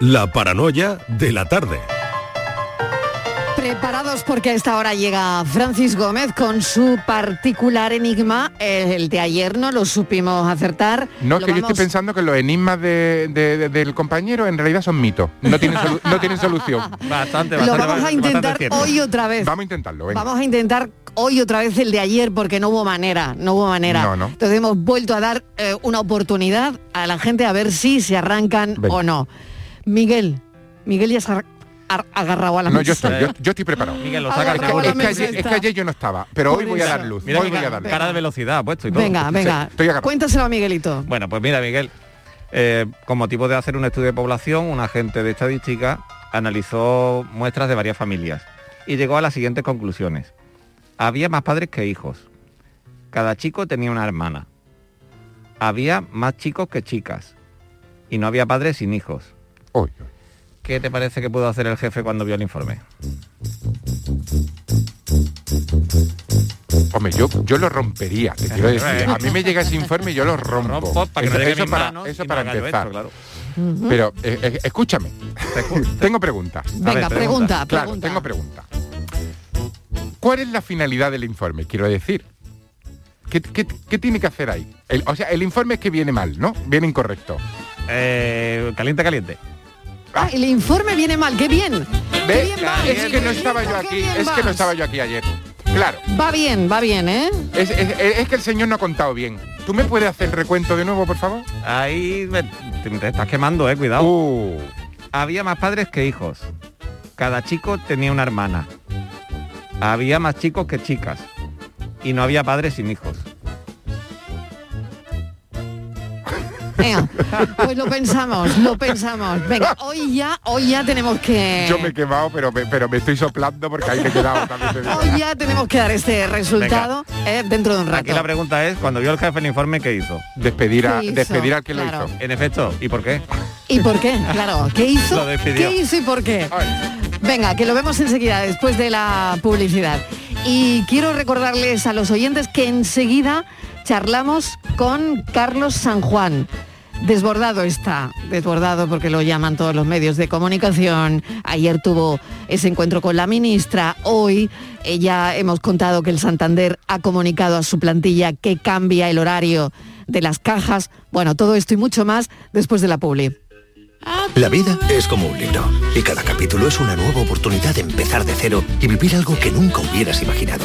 La paranoia de la tarde. Preparados porque a esta hora llega Francis Gómez con su particular enigma. El de ayer no lo supimos acertar. No, Lo que yo estoy pensando que los enigmas de- de- de- del compañero en realidad son mitos. No tienen, solu- no tienen solución. Bastante, Lo vamos a intentar hoy otra vez. Vamos a intentarlo, venga. Vamos a intentar hoy otra vez el de ayer porque no hubo manera, no hubo manera. No, no. Entonces hemos vuelto a dar eh, una oportunidad a la gente a ver si se arrancan Venga. o no. Miguel, Miguel ya se ha ar- agarrado a la No, yo estoy, yo, yo estoy preparado. Miguel, lo saca Es que, es que ayer, es cuesta. que ayer yo no estaba, pero hoy voy a dar luz. Mira hoy voy a dar luz. cara de velocidad ha puesto y todo. Venga, venga. estoy agarrado. Cuéntaselo a Miguelito. Bueno, pues mira, Miguel, eh, con motivo de hacer un estudio de población, un agente de estadística analizó muestras de varias familias y llegó a las siguientes conclusiones. Había más padres que hijos. Cada chico tenía una hermana. Había más chicos que chicas. Y no había padres sin hijos. ¿Qué te parece que pudo hacer el jefe cuando vio el informe? Hombre, yo, yo lo rompería, te quiero decir. A mí me llega ese informe y yo lo rompo. Rompo para que no eso llegue eso mis para, manos eso y para haga yo empezar. esto, claro. Pero eh, eh, escúchame, Te tengo preguntas. Venga, ver, pregunta, Claro, pregunta. tengo preguntas. ¿Cuál es la finalidad del informe? Quiero decir. ¿Qué, qué- qué tiene que hacer ahí? El- o sea, el informe es que viene mal, ¿no? Viene incorrecto. Eh, caliente, caliente. Ah, el informe viene mal, qué bien. Qué bien va, Es que no estaba yo aquí, bien es que no estaba yo aquí ayer. Claro, Va bien, va bien, ¿eh? es, es- es que el señor no ha contado bien. ¿Tú me puedes hacer el recuento de nuevo, por favor? Ahí me- te, te estás quemando, eh, cuidado. Uh, Había más padres que hijos. Cada chico tenía una hermana. Había más chicos que chicas. Y no había padres sin hijos. Venga, pues lo pensamos, lo pensamos. Venga, hoy ya, hoy ya tenemos que. yo me he quemado, pero me, pero me estoy soplando porque ahí me he quedado. también te digo. Hoy ya tenemos que dar este resultado eh, dentro de un rato. Aquí la pregunta es, cuando vio el jefe el informe, ¿qué hizo? Despedir, a, ¿Qué hizo? despedir al que Claro. lo hizo. En efecto, ¿y por qué? ¿Y por qué? Claro, ¿qué hizo? Lo. ¿Qué hizo y por qué? Venga, que lo vemos enseguida, después de la publicidad. Y quiero recordarles a los oyentes que enseguida charlamos con Carlos San Juan. Desbordado está, desbordado porque lo llaman todos los medios de comunicación. Ayer tuvo ese encuentro con la ministra. Hoy ya hemos contado que el Santander ha comunicado a su plantilla que cambia el horario de las cajas. Bueno, todo esto y mucho más después de la publi. La vida es como un libro y cada capítulo es una nueva oportunidad de empezar de cero y vivir algo que nunca hubieras imaginado.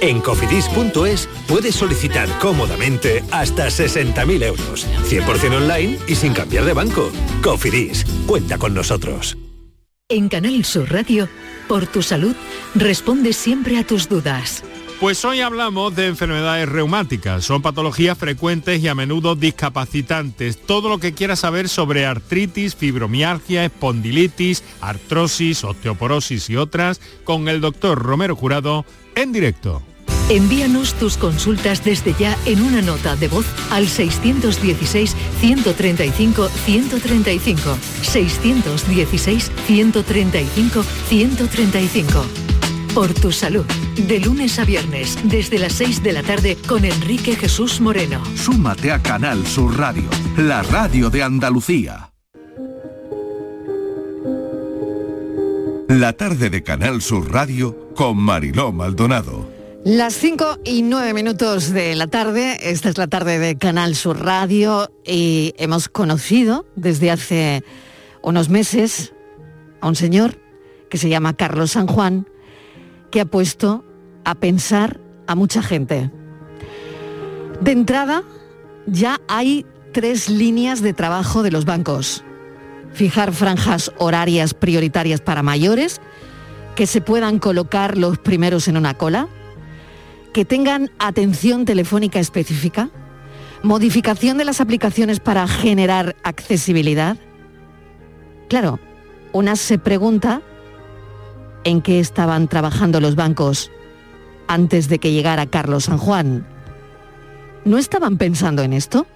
En cofidis.es puedes solicitar cómodamente hasta 60.000 euros. 100% online y sin cambiar de banco. Cofidis, cuenta con nosotros. En Canal Sur Radio, por tu salud, responde siempre a tus dudas. Pues hoy hablamos de enfermedades reumáticas. Son patologías frecuentes y a menudo discapacitantes. Todo lo que quieras saber sobre artritis, fibromialgia, espondilitis, artrosis, osteoporosis y otras con el doctor Romero Jurado en directo. Envíanos tus consultas desde ya en una nota de voz al 616-135-135. 616-135-135. Por tu salud, de lunes a viernes, desde las 6 de la tarde con Enrique Jesús Moreno. Súmate a Canal Sur Radio, la radio de Andalucía. La tarde de Canal Sur Radio con Mariló Maldonado. Las 5 y 9 minutos de la tarde, esta es la tarde de Canal Sur Radio y hemos conocido desde hace unos meses a un señor que se llama Carlos San Juan, que ha puesto a pensar a mucha gente. De entrada, ya hay tres líneas de trabajo de los bancos. Fijar franjas horarias prioritarias para mayores, que se puedan colocar los primeros en una cola, que tengan atención telefónica específica, Modificación de las aplicaciones para generar accesibilidad. Claro, una se pregunta en qué estaban trabajando los bancos antes de que llegara Carlos San Juan. ¿No estaban pensando en esto?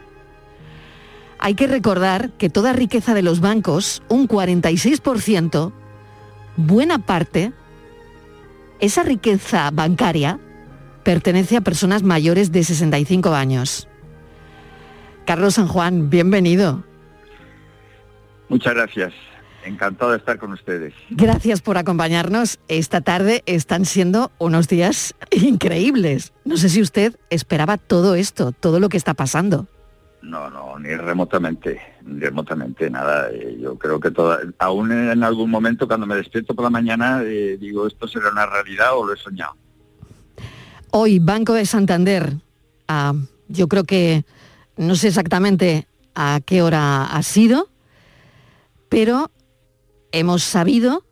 Hay que recordar que toda riqueza de los bancos, un 46%, buena parte, esa riqueza bancaria pertenece a personas mayores de 65 años. Carlos San Juan, bienvenido. Muchas gracias. Encantado de estar con ustedes. Gracias por acompañarnos. Esta tarde están siendo unos días increíbles. No sé si usted esperaba todo esto, todo lo que está pasando. No, no, ni remotamente, ni remotamente nada. Eh, yo creo que toda, aún en algún momento cuando me despierto por la mañana eh, digo esto será una realidad o lo he soñado. Hoy Banco de Santander, ah, yo creo que no sé exactamente a qué hora ha sido, pero hemos sabido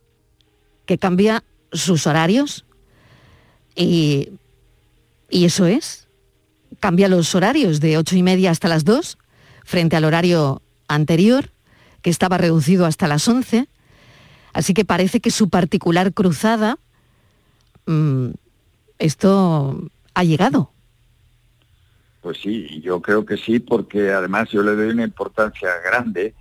que cambia sus horarios y, y eso es, cambia los horarios de ocho y media hasta las dos frente al horario anterior, que estaba reducido hasta las 11. Así que parece que su particular cruzada, mm, esto ha llegado. Pues sí, yo creo que sí, porque además yo le doy una importancia grande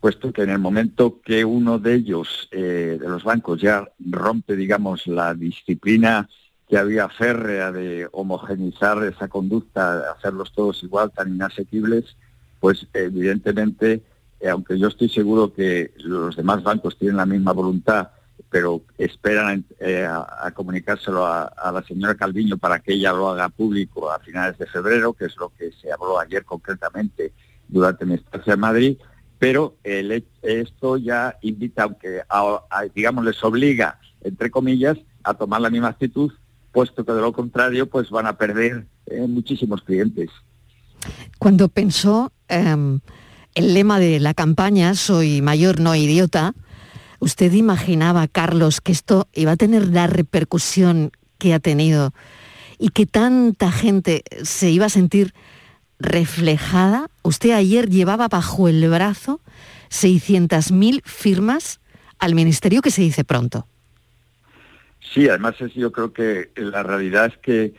puesto que en el momento que uno de ellos, eh, de los bancos, ya rompe, digamos, la disciplina que había férrea de homogenizar esa conducta, hacerlos todos igual, tan inasequibles, pues evidentemente, eh, aunque yo estoy seguro que los demás bancos tienen la misma voluntad, pero esperan eh, a, comunicárselo a, a, la señora Calviño para que ella lo haga público a finales de febrero, que es lo que se habló ayer concretamente durante mi estancia en Madrid, pero esto ya invita, aunque digamos les obliga, entre comillas, a tomar la misma actitud, puesto que de lo contrario pues van a perder eh, muchísimos clientes. Cuando pensó em, el lema de la campaña, soy mayor, no idiota, ¿usted imaginaba, Carlos, que esto iba a tener la repercusión que ha tenido y que tanta gente se iba a sentir reflejada. Usted ayer llevaba bajo el brazo 600.000 firmas al ministerio que se dice pronto. Sí, además yo creo que la realidad es que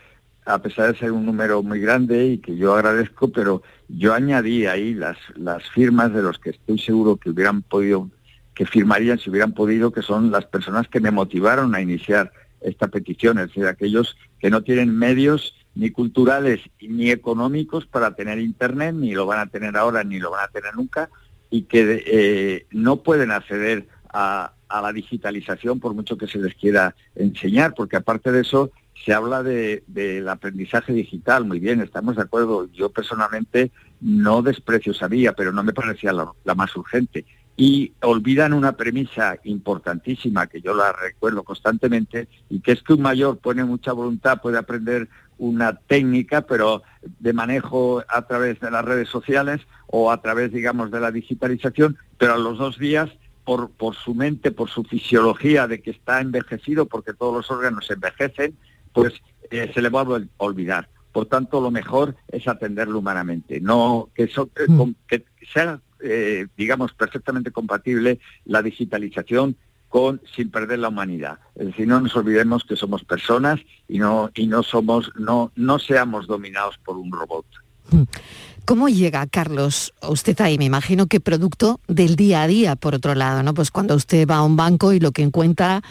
a pesar de ser un número muy grande y que yo agradezco, pero yo añadí ahí las, las firmas de los que estoy seguro que hubieran podido, que firmarían si hubieran podido, que son las personas que me motivaron a iniciar esta petición, es decir, aquellos que no tienen medios ni culturales ni económicos para tener Internet, ni lo van a tener ahora ni lo van a tener nunca, y que eh, no pueden acceder a, la digitalización por mucho que se les quiera enseñar, porque aparte de eso se habla de, del aprendizaje digital, muy bien, estamos de acuerdo. Yo personalmente no desprecio esa vía, pero no me parecía la más urgente y olvidan una premisa importantísima que yo la recuerdo constantemente y que es que un mayor pone mucha voluntad, puede aprender una técnica, pero de manejo a través de las redes sociales o a través, digamos, de la digitalización, pero a los dos días, por, por su mente, por su fisiología de que está envejecido, porque todos los órganos envejecen, pues eh, se le va a olvidar. Por tanto, lo mejor es atenderlo humanamente, no que, mm. que sea, eh, digamos, perfectamente compatible la digitalización con sin perder la humanidad. Es decir, no nos olvidemos que somos personas y no y no somos no no seamos dominados por un robot. ¿Cómo llega, Carlos, usted ahí? Me imagino que producto del día a día, por otro lado, ¿no? Pues cuando usted va a un banco y lo que encuentra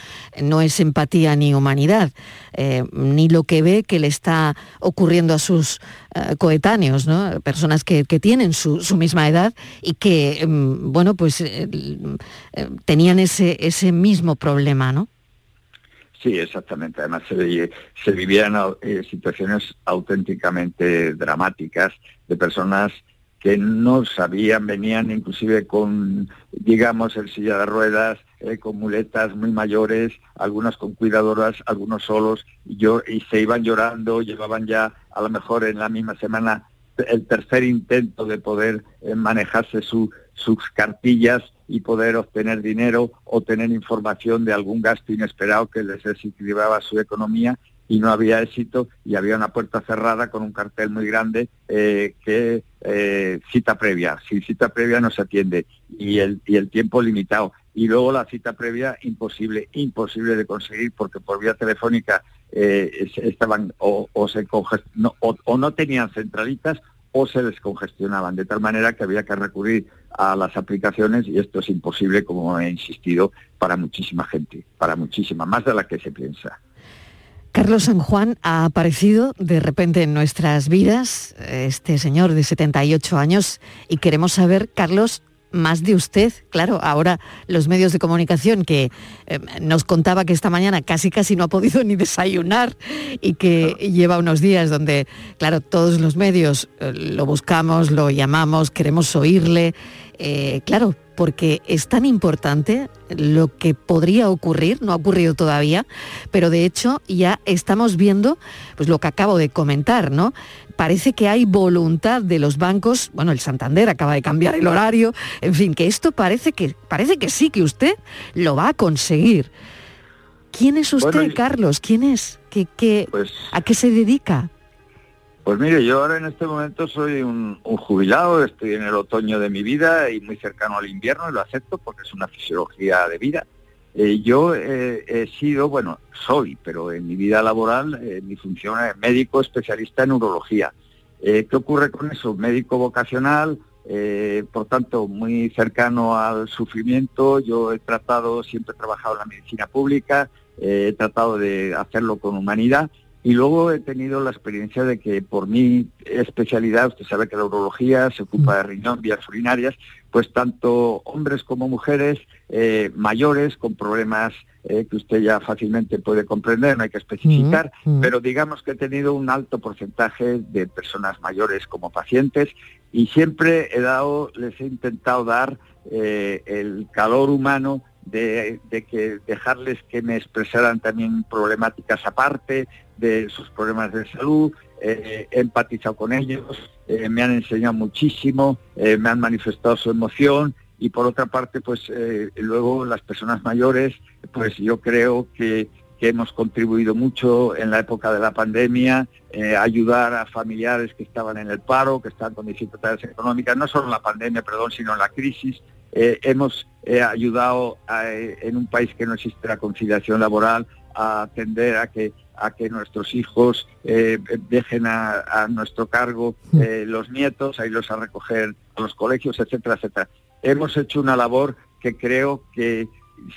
no es empatía ni humanidad, eh, ni lo que ve que le está ocurriendo a sus eh, coetáneos, ¿no? Personas que, tienen su, misma edad y que, mm, bueno, pues eh, tenían ese, ese mismo problema, ¿no? Sí, exactamente. Además se, se vivían eh, situaciones auténticamente dramáticas de personas que no sabían, venían inclusive con, digamos, el silla de ruedas, eh, con muletas muy mayores, algunas con cuidadoras, algunos solos, y, yo, y se iban llorando, llevaban ya a lo mejor en la misma semana el tercer intento de poder eh, manejarse sus cartillas y poder obtener dinero o tener información de algún gasto inesperado que les desequilibraba su economía y no había éxito y había una puerta cerrada con un cartel muy grande eh, que eh, cita previa, sin cita previa no se atiende y el, y el tiempo limitado. Y luego la cita previa imposible, imposible de conseguir porque por vía telefónica eh, estaban o, se no, o no tenían centralitas o se descongestionaban, de tal manera que había que recurrir a las aplicaciones y esto es imposible, como he insistido, para muchísima gente, para muchísima, más de la que se piensa. Carlos San Juan ha aparecido de repente en nuestras vidas, este señor de 78 años, y queremos saber, Carlos, más de usted. Claro, ahora los medios de comunicación que eh, nos contaba que esta mañana casi casi no ha podido ni desayunar y que lleva unos días donde, claro, todos los medios eh, lo buscamos, lo llamamos, queremos oírle. Eh, claro, porque es tan importante lo que podría ocurrir, no ha ocurrido todavía, pero de hecho ya estamos viendo pues lo que acabo de comentar, ¿no? Parece que hay voluntad de los bancos, bueno, el Santander acaba de cambiar el horario, en fin, que esto parece que parece que sí que usted lo va a conseguir. ¿Quién es usted, Carlos? ¿Quién es? ¿Qué, pues ¿A qué se dedica? Pues mire, yo ahora en este momento soy un, jubilado, estoy en el otoño de mi vida y muy cercano al invierno y lo acepto porque es una fisiología de vida. Eh, yo eh, he sido, bueno, soy, pero en mi vida laboral eh, mi función es médico especialista en urología. ¿Qué ocurre con eso? Médico vocacional, por tanto, muy cercano al sufrimiento. Yo he tratado, siempre he trabajado en la medicina pública, he tratado de hacerlo con humanidad y luego he tenido la experiencia de que por mi especialidad, usted sabe que la urología se ocupa de riñón, vías urinarias, pues tanto hombres como mujeres eh, mayores con problemas eh, que usted ya fácilmente puede comprender, no hay que especificar, pero digamos que he tenido un alto porcentaje de personas mayores como pacientes y siempre he dado, les he intentado dar eh, el calor humano de, que dejarles que me expresaran también problemáticas aparte de sus problemas de salud, eh, he empatizado con ellos, eh, me han enseñado muchísimo, eh, me han manifestado su emoción y por otra parte, pues luego las personas mayores, pues yo creo que, que hemos contribuido mucho en la época de la pandemia, ayudar a familiares que estaban en el paro, que están con dificultades económicas, no solo la pandemia, perdón, sino la crisis, hemos ayudado en un país que no existe la conciliación laboral a atender a que a que nuestros hijos dejen a, nuestro cargo mm. los nietos, a irlos a recoger a los colegios, etcétera, etcétera. Hemos hecho una labor que creo que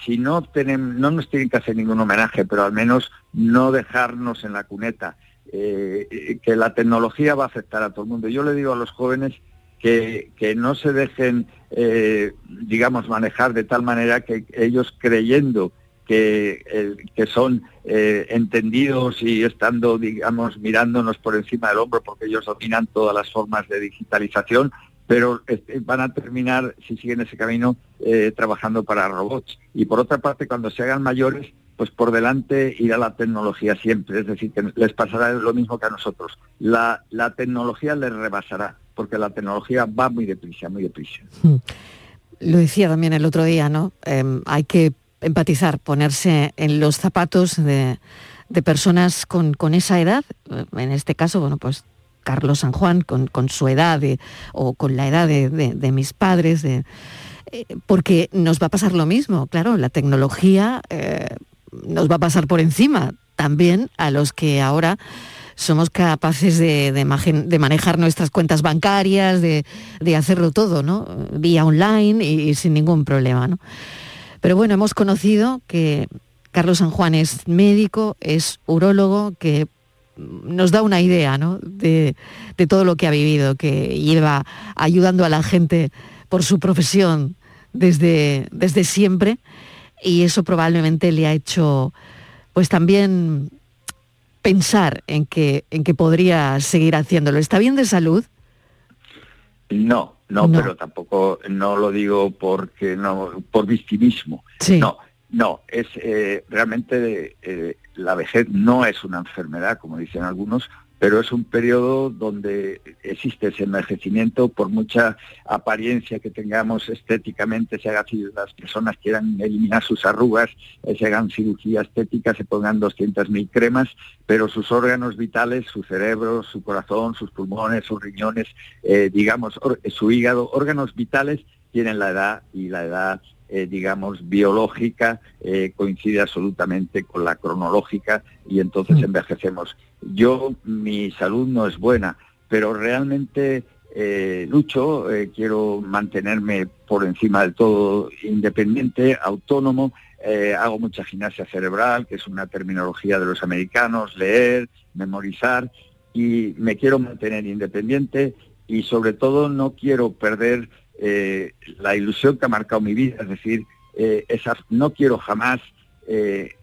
si no tenemos, no nos tienen que hacer ningún homenaje, pero al menos no dejarnos en la cuneta, que la tecnología va a afectar a todo el mundo. Yo le digo a los jóvenes que, no se dejen, eh, digamos, manejar de tal manera que ellos creyendo que, que son eh, entendidos y estando, digamos, mirándonos por encima del hombro porque ellos dominan todas las formas de digitalización, pero este, van a terminar, si siguen ese camino, eh, trabajando para robots. Y por otra parte, cuando se hagan mayores, pues por delante irá la tecnología siempre, es decir, que les pasará lo mismo que a nosotros. La, la tecnología les rebasará porque la tecnología va muy deprisa, muy deprisa. Hmm. Lo decía también el otro día, ¿no? Em, hay que empatizar, ponerse en los zapatos de, personas con, esa edad, en este caso, bueno, pues Carlos San Juan, con, su edad o con la edad de, mis padres, de, eh, porque nos va a pasar lo mismo, claro, la tecnología eh, nos va a pasar por encima también a los que ahora somos capaces de, manejar nuestras cuentas bancarias, de, hacerlo todo, ¿no? Vía online y, sin ningún problema, ¿no? Pero bueno, hemos conocido que Carlos San Juan es médico, es urólogo, que nos da una idea ¿no? de, todo lo que ha vivido, que lleva ayudando a la gente por su profesión desde, desde siempre y eso probablemente le ha hecho pues también pensar en que, en que podría seguir haciéndolo. ¿Está bien de salud? No, no, pero tampoco no lo digo porque no por victimismo. No, no, es eh, realmente eh, la vejez no es una enfermedad, como dicen algunos, pero es un periodo donde existe ese envejecimiento por mucha apariencia que tengamos estéticamente, se haga, si las personas quieran eliminar sus arrugas, eh, se hagan cirugía estética, se pongan 200.000 cremas, pero sus órganos vitales, su cerebro, su corazón, sus pulmones, sus riñones, eh, digamos, su hígado, órganos vitales tienen la edad y la edad eh, digamos, biológica eh, coincide absolutamente con la cronológica y entonces mm. envejecemos. Yo, mi salud no es buena, pero realmente eh, lucho, quiero mantenerme por encima del todo independiente, autónomo, hago mucha gimnasia cerebral, que es una terminología de los americanos, leer, memorizar, y me quiero mantener independiente y sobre todo no quiero perder eh, la ilusión que ha marcado mi vida, es decir, eh, no quiero jamás eh,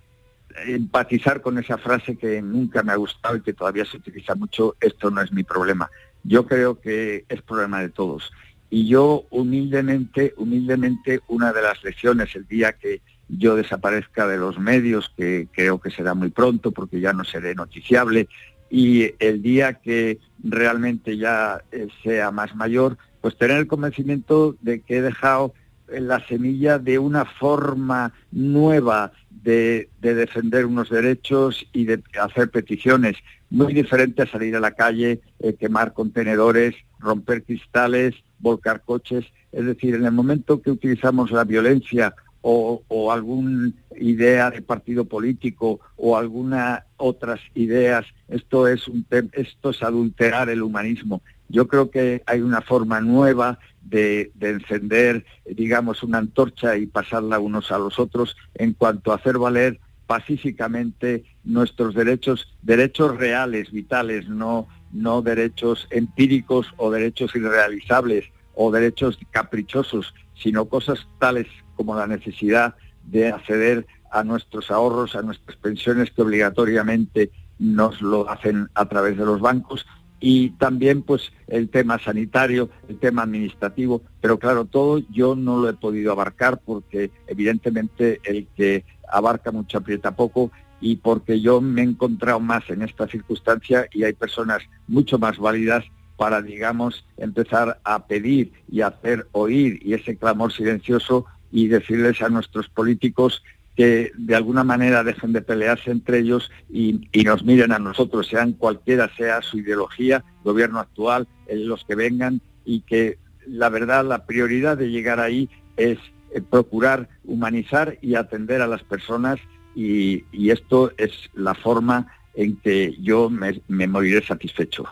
empatizar con esa frase que nunca me ha gustado y que todavía se utiliza mucho, esto no es mi problema. Yo creo que es problema de todos. Y yo humildemente, humildemente, una de las lecciones el día que yo desaparezca de los medios, que creo que será muy pronto porque ya no seré noticiable, y el día que realmente ya sea más mayor, pues tener el convencimiento de que he dejado la semilla de una forma nueva de, defender unos derechos y de hacer peticiones, muy diferente a salir a la calle, eh, quemar contenedores, romper cristales, volcar coches. Es decir, en el momento que utilizamos la violencia o, alguna idea de partido político o alguna otras ideas, esto es, un esto es adulterar el humanismo yo creo que hay una forma nueva de, encender, digamos, una antorcha y pasarla unos a los otros en cuanto a hacer valer pacíficamente nuestros derechos, derechos reales, vitales, no, no derechos empíricos o derechos irrealizables o derechos caprichosos, sino cosas tales como la necesidad de acceder a nuestros ahorros, a nuestras pensiones que obligatoriamente nos lo hacen a través de los bancos y también pues el tema sanitario, el tema administrativo, pero claro, todo yo no lo he podido abarcar porque evidentemente el que abarca mucho aprieta poco y porque yo me he encontrado más en esta circunstancia y hay personas mucho más válidas para, digamos, empezar a pedir y hacer oír y ese clamor silencioso y decirles a nuestros políticos que de alguna manera dejen de pelearse entre ellos y, nos miren a nosotros, sean cualquiera sea su ideología, gobierno actual, los que vengan, y que la verdad, la prioridad de llegar ahí es eh, procurar humanizar y atender a las personas y, esto es la forma en que yo me, moriré satisfecho.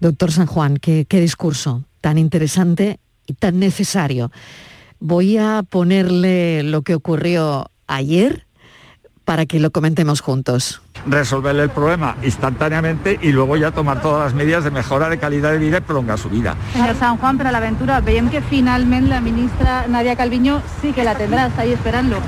Doctor San Juan, qué discurso tan interesante y tan necesario. Voy a ponerle lo que ocurrió ayer para que lo comentemos juntos resolverle el problema instantáneamente y luego ya tomar todas las medidas de mejora de calidad de vida y prolongar su vida. Señor San Juan, pero l'aventura, veiem que finalment la ministra Nadia Calviño sí que la tendrá, está ahí esperando.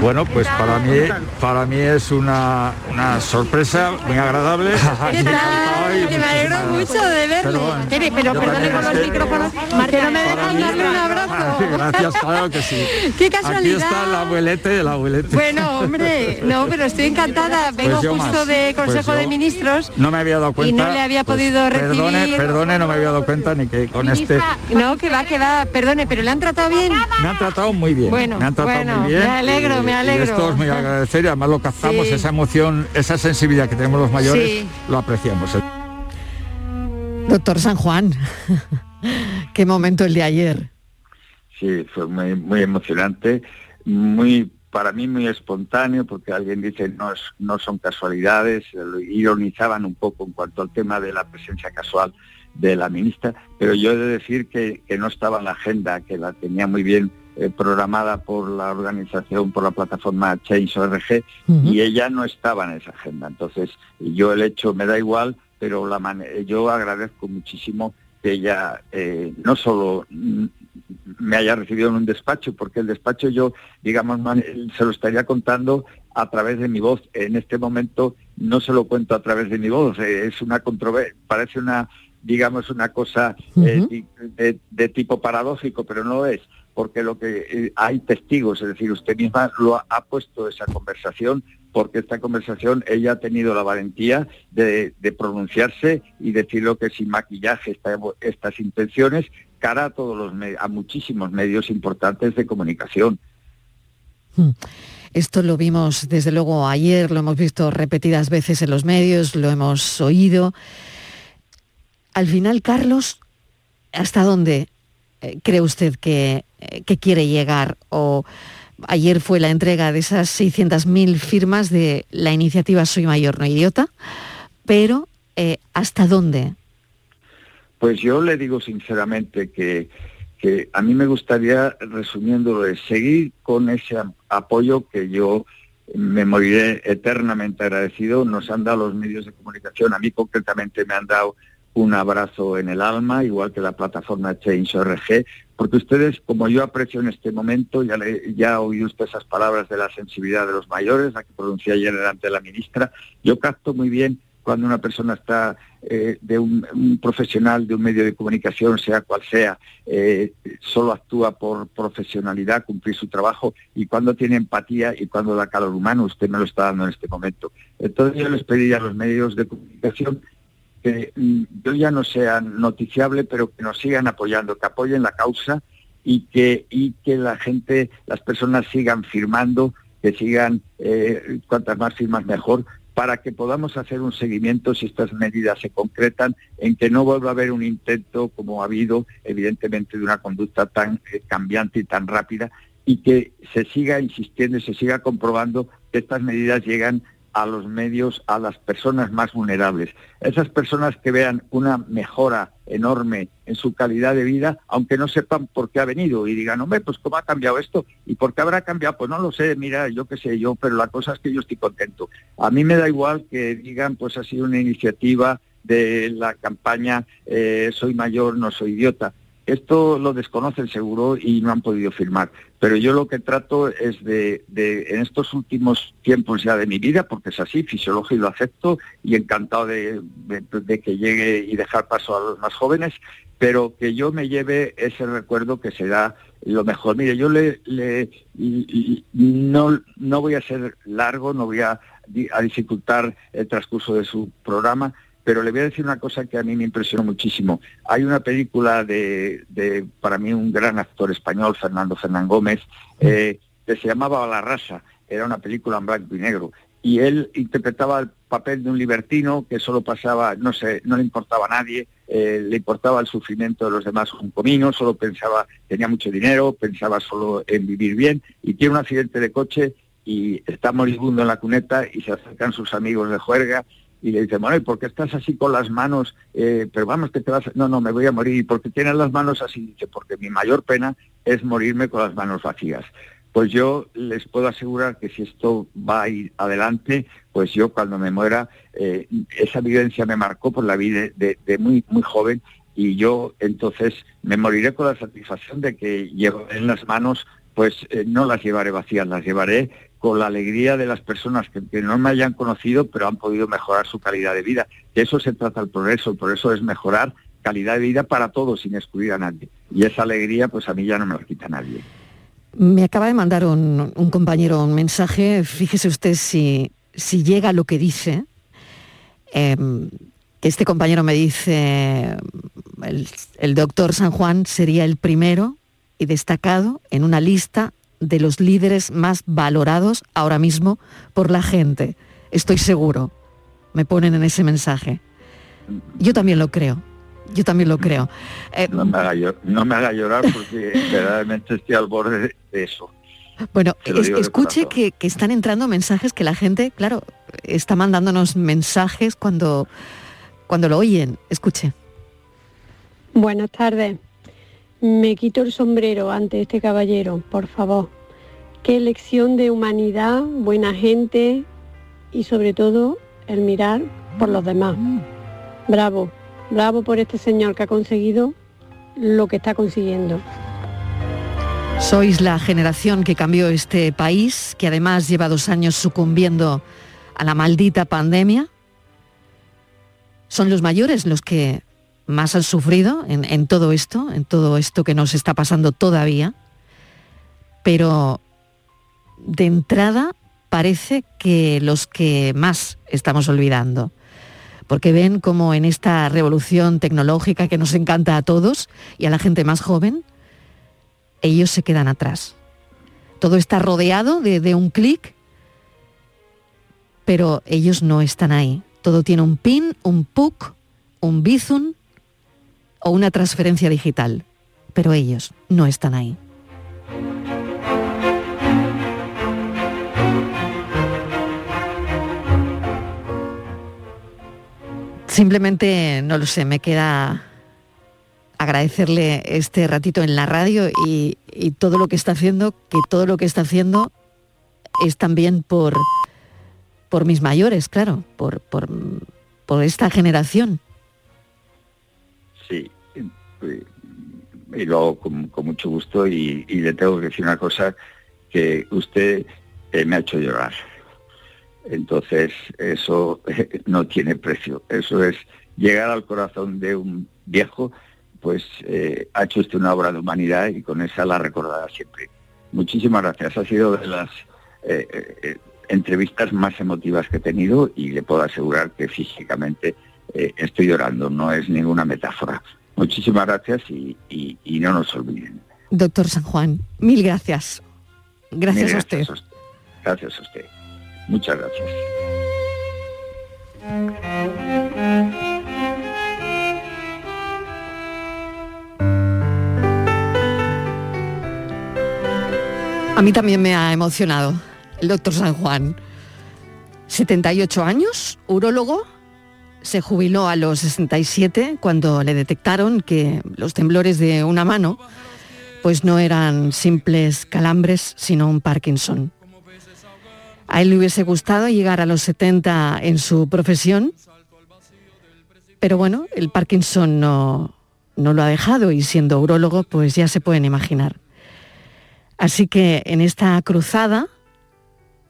Bueno, pues para mí, para mí es una, una sorpresa muy agradable. ¿Qué tal? Que me alegro mucho de verle. Pero, pero perdone con los micrófonos, que no me dejan darle un abrazo. Gracias, claro que sí. Qué casualidad. Aquí está el abuelete, el abuelete. Bueno, hombre, no, pero estoy encantada. Vengo pues justo de pues Consejo de Ministros. No me había dado cuenta. Y no le había pues podido recibir. Perdone, perdone, no me había dado cuenta ni que con este. No, que va, que va, perdone, pero le han tratado bien. Me han tratado muy bien. Bueno, me han tratado bueno, muy bien. Me alegro, me alegro. Y esto es muy agradecer y además lo captamos, esa emoción, esa sensibilidad que tenemos los mayores, lo apreciamos. Doctor San Juan, qué momento el de ayer. Sí, fue muy, muy emocionante, muy para mí muy espontáneo, porque alguien dice no, es, no son casualidades, ironizaban un poco en cuanto al tema de la presencia casual de la ministra, pero yo he de decir que, no estaba en la agenda, que la tenía muy bien eh, programada por la organización, por la plataforma Change.org, y ella no estaba en esa agenda. Entonces, yo el hecho me da igual, pero la yo agradezco muchísimo que ella eh, no solo me haya recibido en un despacho, porque el despacho yo, digamos, se lo estaría contando a través de mi voz. En este momento no se lo cuento a través de mi voz, eh, es una controversia, parece una, digamos, una cosa eh, de, tipo paradójico, pero no es, porque lo que eh, hay testigos, es decir, usted misma lo ha, puesto esa conversación porque esta conversación ella ha tenido la valentía de, pronunciarse y decirlo que sin maquillaje estas intenciones cara a todos los a muchísimos medios importantes de comunicación. Hmm. Esto lo vimos desde luego ayer, lo hemos visto repetidas veces en los medios, lo hemos oído. Al final, Carlos, ¿hasta dónde eh, cree usted que, eh, que, quiere llegar? O ayer fue la entrega de esas 600.000 firmas de la iniciativa Soy Mayor No Idiota, pero eh, ¿hasta dónde? Pues yo le digo sinceramente que que a mí me gustaría, resumiéndolo, es seguir con ese apoyo que yo me moriré eternamente agradecido. Nos han dado los medios de comunicación, a mí concretamente me han dado un abrazo en el alma, igual que la plataforma Change.org, porque ustedes, como yo aprecio en este momento, ya, le, ya oído usted esas palabras de la sensibilidad de los mayores, la que pronuncié ayer delante de la ministra, yo capto muy bien cuando una persona está eh, de un, profesional de un medio de comunicación, sea cual sea, eh, solo actúa por profesionalidad, cumplir su trabajo, y cuando tiene empatía y cuando da calor humano, usted me lo está dando en este momento. Entonces yo les pediría a los medios de comunicación que mm, yo ya no sea noticiable, pero que nos sigan apoyando, que apoyen la causa y que, y que la gente, las personas sigan firmando, que sigan eh, cuantas más firmas mejor, para que podamos hacer un seguimiento si estas medidas se concretan, en que no vuelva a haber un intento como ha habido, evidentemente, de una conducta tan eh, cambiante y tan rápida, y que se siga insistiendo y se siga comprobando que estas medidas llegan a los medios, a las personas más vulnerables. Esas personas que vean una mejora enorme en su calidad de vida, aunque no sepan por qué ha venido y digan, hombre, pues cómo ha cambiado esto y por qué habrá cambiado, pues no lo sé, mira, yo qué sé yo, pero la cosa es que yo estoy contento. A mí me da igual que digan, pues ha sido una iniciativa de la campaña eh, Soy mayor, no soy idiota. Esto lo desconocen seguro y no han podido firmar. Pero yo lo que trato es de, en estos últimos tiempos ya de mi vida, porque es así, fisiológico lo acepto, y encantado de, que llegue y dejar paso a los más jóvenes, pero que yo me lleve ese recuerdo que será lo mejor. Mire, yo le, no, no voy a ser largo, no voy a dificultar el transcurso de su programa, pero le voy a decir una cosa que a mí me impresionó muchísimo. Hay una película de, para mí, un gran actor español, Fernando Fernán Gómez, eh, que se llamaba La raza. Era una película en blanco y negro. Y él interpretaba el papel de un libertino que solo pasaba, no sé, no le importaba a nadie, eh, le importaba el sufrimiento de los demás un comino, solo pensaba, tenía mucho dinero, pensaba solo en vivir bien, y tiene un accidente de coche y está moribundo en la cuneta y se acercan sus amigos de juerga y le dice, bueno, ¿y por qué estás así con las manos? Eh, pero vamos, que te vas... No, no, me voy a morir. ¿Y por qué tienes las manos así? Dice, porque mi mayor pena es morirme con las manos vacías. Pues yo les puedo asegurar que si esto va a ir adelante, pues yo cuando me muera, eh, esa vivencia me marcó por la vida de, muy, muy joven y yo entonces me moriré con la satisfacción de que llevo en las manos, pues eh, no las llevaré vacías, las llevaré con la alegría de las personas que, no me hayan conocido, pero han podido mejorar su calidad de vida. De eso se trata el progreso. El progreso es mejorar calidad de vida para todos, sin excluir a nadie. Y esa alegría, pues a mí ya no me la quita nadie. Me acaba de mandar un, compañero un mensaje. Fíjese usted si, si llega lo que dice. Em, que este compañero me dice, el doctor San Juan sería el primero y destacado en una lista de los líderes más valorados ahora mismo por la gente. Estoy seguro. Me ponen en ese mensaje. Yo también lo creo. Yo también lo creo. Eh, no, me haga, llorar porque verdaderamente estoy al borde de eso. Bueno, escuche que, que, están entrando mensajes que la gente, claro, está mandándonos mensajes cuando, cuando lo oyen. Escuche. Buenas tardes. Me quito el sombrero ante este caballero, por favor. Qué lección de humanidad, buena gente y sobre todo el mirar por los demás. Bravo, bravo por este señor que ha conseguido lo que está consiguiendo. Sois la generación que cambió este país, que además lleva dos años sucumbiendo a la maldita pandemia. Son los mayores los que más han sufrido en, todo esto, en todo esto que nos está pasando todavía, pero de entrada parece que los que más estamos olvidando. Porque ven como en esta revolución tecnológica que nos encanta a todos y a la gente más joven, ellos se quedan atrás. Todo está rodeado de, un clic, pero ellos no están ahí. Todo tiene un PIN, un PUC, un Bizum o una transferencia digital, pero ellos no están ahí. Simplemente, no lo sé, me queda agradecerle este ratito en la radio y, y todo lo que está haciendo, que todo lo que está haciendo es también por, por mis mayores, claro, por, por, por esta generación. Sí, eh, y lo hago con, mucho gusto y, le tengo que decir una cosa que usted eh, me ha hecho llorar. Entonces, eso no tiene precio. Eso es llegar al corazón de un viejo, pues eh, ha hecho usted una obra de humanidad y con esa la recordará siempre. Muchísimas gracias. Ha sido de las eh, entrevistas más emotivas que he tenido y le puedo asegurar que físicamente eh, estoy llorando. No es ninguna metáfora. Muchísimas gracias y, y- y no nos olviden. Doctor San Juan, mil gracias. Gracias Mil a usted. Gracias a usted. Gracias a usted. Muchas gracias. A mí también me ha emocionado el doctor San Juan. 78 años, urólogo, se jubiló a los 67 cuando le detectaron que los temblores de una mano pues no eran simples calambres, sino un Parkinson. A él le hubiese gustado llegar a los 70 en su profesión, pero bueno, el Parkinson no, no lo ha dejado y siendo urólogo pues ya se pueden imaginar. Así que en esta cruzada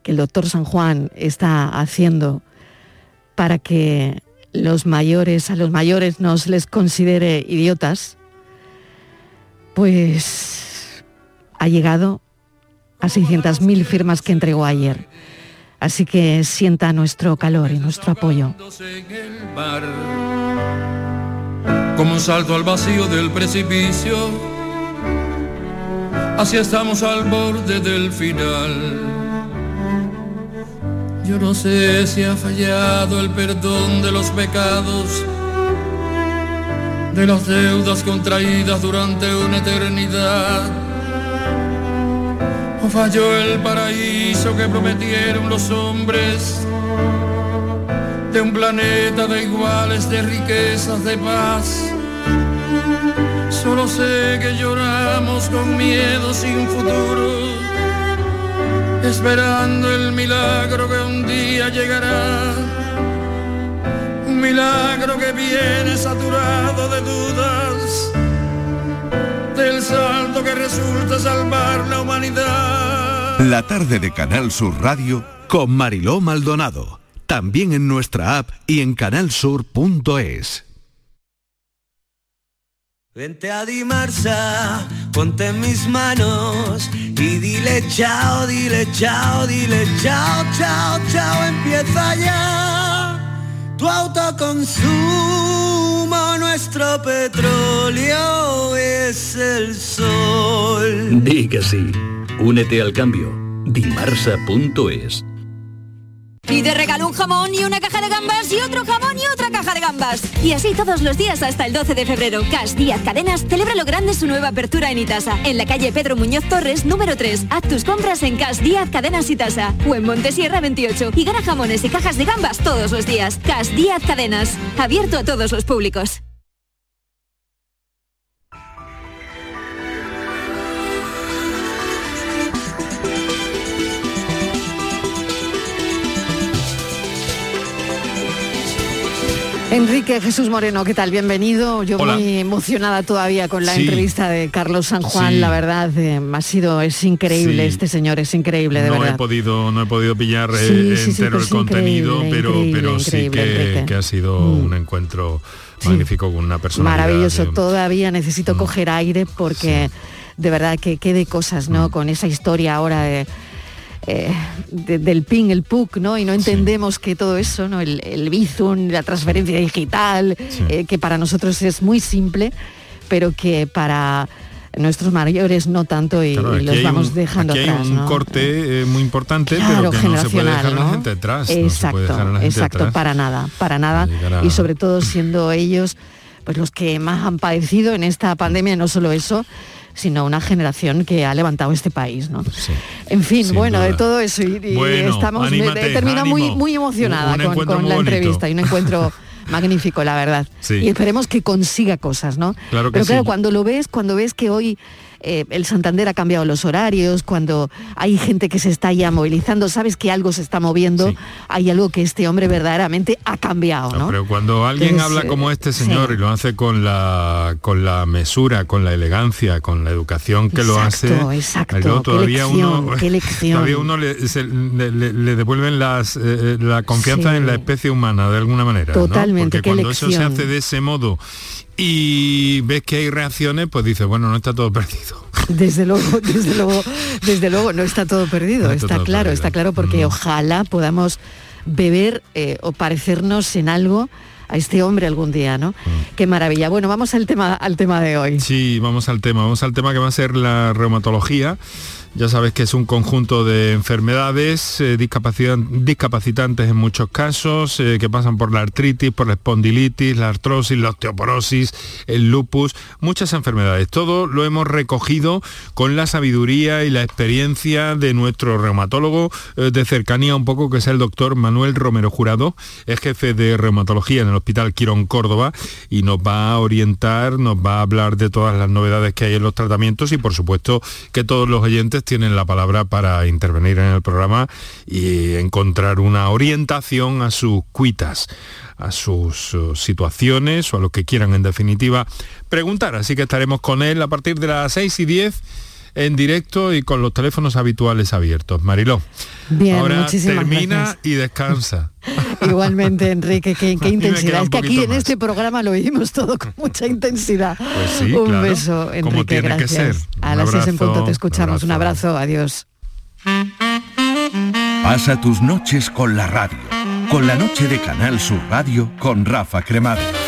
que el doctor San Juan está haciendo para que los mayores, a los mayores no se les considere idiotas, pues ha llegado a 600.000 firmas que entregó ayer. Así que sienta nuestro calor y nuestro apoyo. como un salto al vacío del precipicio. Así estamos al borde del final. Yo no sé si ha fallado el perdón de los pecados, de las deudas contraídas durante una eternidad. O falló el paraíso que prometieron los hombres de un planeta de iguales, de riquezas, de paz. Solo sé que lloramos con miedo sin futuro, esperando el milagro que un día llegará. Un milagro que viene saturado de dudas, del salto que resulta salvar la humanidad. La tarde de Canal Sur Radio con Mariló Maldonado. También en nuestra app y en canalsur.es. Vente a Dimarsa, ponte en mis manos y dile chao, dile chao, dile chao, chao, chao, empieza ya tu autoconsumo, nuestro petróleo es el sol. Di que sí. Únete al cambio. Dimarsa.es. Y de regalo un jamón y una caja de gambas y otro jamón gambas. Y así todos los días hasta el 12 de febrero. Cash Díaz Cadenas celebra lo grande su nueva apertura en Itasa, en la calle Pedro Muñoz Torres, número 3. Haz tus compras en Cash Díaz Cadenas Itasa o en Montesierra 28 y gana jamones y cajas de gambas todos los días. Cash Díaz Cadenas, abierto a todos los públicos. Enrique Jesús Moreno, ¿qué tal? Bienvenido. Yo Hola. muy emocionada todavía con la Sí. entrevista de Carlos San Juan. Sí. La verdad, eh, ha sido, es increíble Sí. este señor, es increíble, de no verdad. he podido no he podido pillar eh, entero pero el contenido increíble, pero increíble, pero sí que, Enrique. que ha sido Mm. un encuentro magnífico con una persona Maravilloso. Todavía necesito Mm. coger aire porque de verdad que quede cosas, ¿no? Con esa historia ahora de eh, de- del PIN, el PUC, ¿no? Y no entendemos que todo eso, ¿no? El, el Bizum, la transferencia digital, eh, que para nosotros es muy simple, pero que para nuestros mayores no tanto y, Claro, y aquí los vamos un- dejando aquí atrás, hay un ¿no? corte eh, muy importante, Claro, pero que no se puede dejar a la gente atrás. no se Exacto, puede dejar a la gente exacto, atrás. para nada, para nada. a- Y sobre todo siendo ellos pues los que más han padecido en esta pandemia, no solo eso, sino una generación que ha levantado este país, ¿no? En fin, bueno, de todo eso y, y Bueno, estamos anímate, he terminado muy muy emocionada Un con, encuentro con muy la bonito. entrevista y un encuentro magnífico, la verdad. Sí. Y esperemos que consiga cosas, ¿no? Claro que Pero claro, sí. cuando lo ves, cuando ves que hoy eh, el Santander ha cambiado los horarios, cuando hay gente que se está ya movilizando, sabes que algo se está moviendo, hay algo que este hombre verdaderamente ha cambiado, ¿no? Pero cuando alguien Entonces, habla como este señor y lo hace con la con la mesura, con la elegancia, con la educación que lo hace, exacto. Todavía uno todavía le, se- le- le- le devuelven las eh, eh, la confianza Sí. en la especie humana de alguna manera. ¿no? Totalmente, Porque cuando eso se hace de ese modo y ves que hay reacciones, pues dices, bueno, no está todo perdido. Desde luego, desde luego, desde luego no está todo perdido, No está está todo claro, perdido. está claro, porque ojalá podamos beber eh, o parecernos en algo a este hombre algún día, ¿no? Qué maravilla. Bueno, vamos al tema, al tema de hoy. Sí, vamos al tema, vamos al tema que va a ser la reumatología. Ya sabes que es un conjunto de enfermedades eh, discapacitantes en muchos casos, eh, que pasan por la artritis, por la espondilitis, la artrosis, la osteoporosis, el lupus, muchas enfermedades. Todo lo hemos recogido con la sabiduría y la experiencia de nuestro reumatólogo eh, de cercanía un poco, que es el doctor Manuel Romero Jurado, es jefe de reumatología en el Hospital Quirón Córdoba y nos va a orientar, nos va a hablar de todas las novedades que hay en los tratamientos y por supuesto que todos los oyentes tienen la palabra para intervenir en el programa y encontrar una orientación a sus cuitas, a sus eh, situaciones o a lo que quieran en definitiva preguntar. Así que estaremos con él a partir de las 6 y 10 en directo y con los teléfonos habituales abiertos. Mariló, Bien, ahora muchísimas termina gracias. y descansa. Igualmente, Enrique, qué, intensidad. un Es que aquí en más. este programa lo vivimos todo con mucha intensidad. Pues sí, un claro, beso, como Enrique, tiene que gracias. ser. A Un las seis en abrazo, punto te escuchamos. Un abrazo, adiós. Pasa tus noches con la radio. Con la noche de Canal Sur Radio con Rafa Cremades.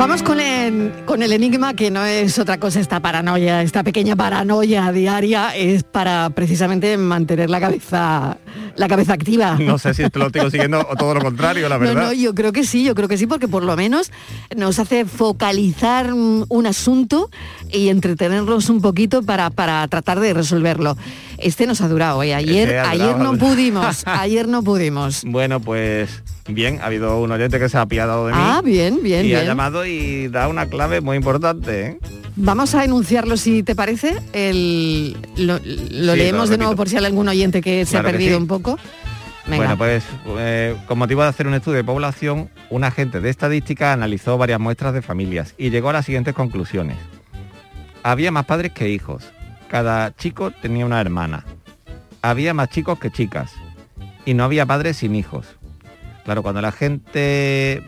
Vamos con el, con el enigma que no es otra cosa esta paranoia, esta pequeña paranoia diaria es para precisamente mantener la cabeza la cabeza activa. No sé si te lo estoy consiguiendo o todo lo contrario, la No, verdad. no, yo creo que sí, yo creo que sí, porque por lo menos nos hace focalizar un, un asunto y entretenernos un poquito para, para tratar de resolverlo. Este nos ha durado, ¿eh? ayer, Este ha ayer durado, no pudimos, ayer no pudimos. Bueno, pues bien, ha habido un oyente que se ha apiadado de mí. Ah, bien, bien, y ha llamado y da una clave muy importante. ¿eh? Vamos a enunciarlo si te parece. El, lo lo Sí, leemos lo de nuevo por si hay algún oyente que se Claro ha perdido sí. un poco. Venga. Bueno, pues eh, con motivo de hacer un estudio de población, un agente de estadística analizó varias muestras de familias y llegó a las siguientes conclusiones. Había más padres que hijos. Cada chico tenía una hermana. Había más chicos que chicas. Y no había padres sin hijos. Claro, cuando la gente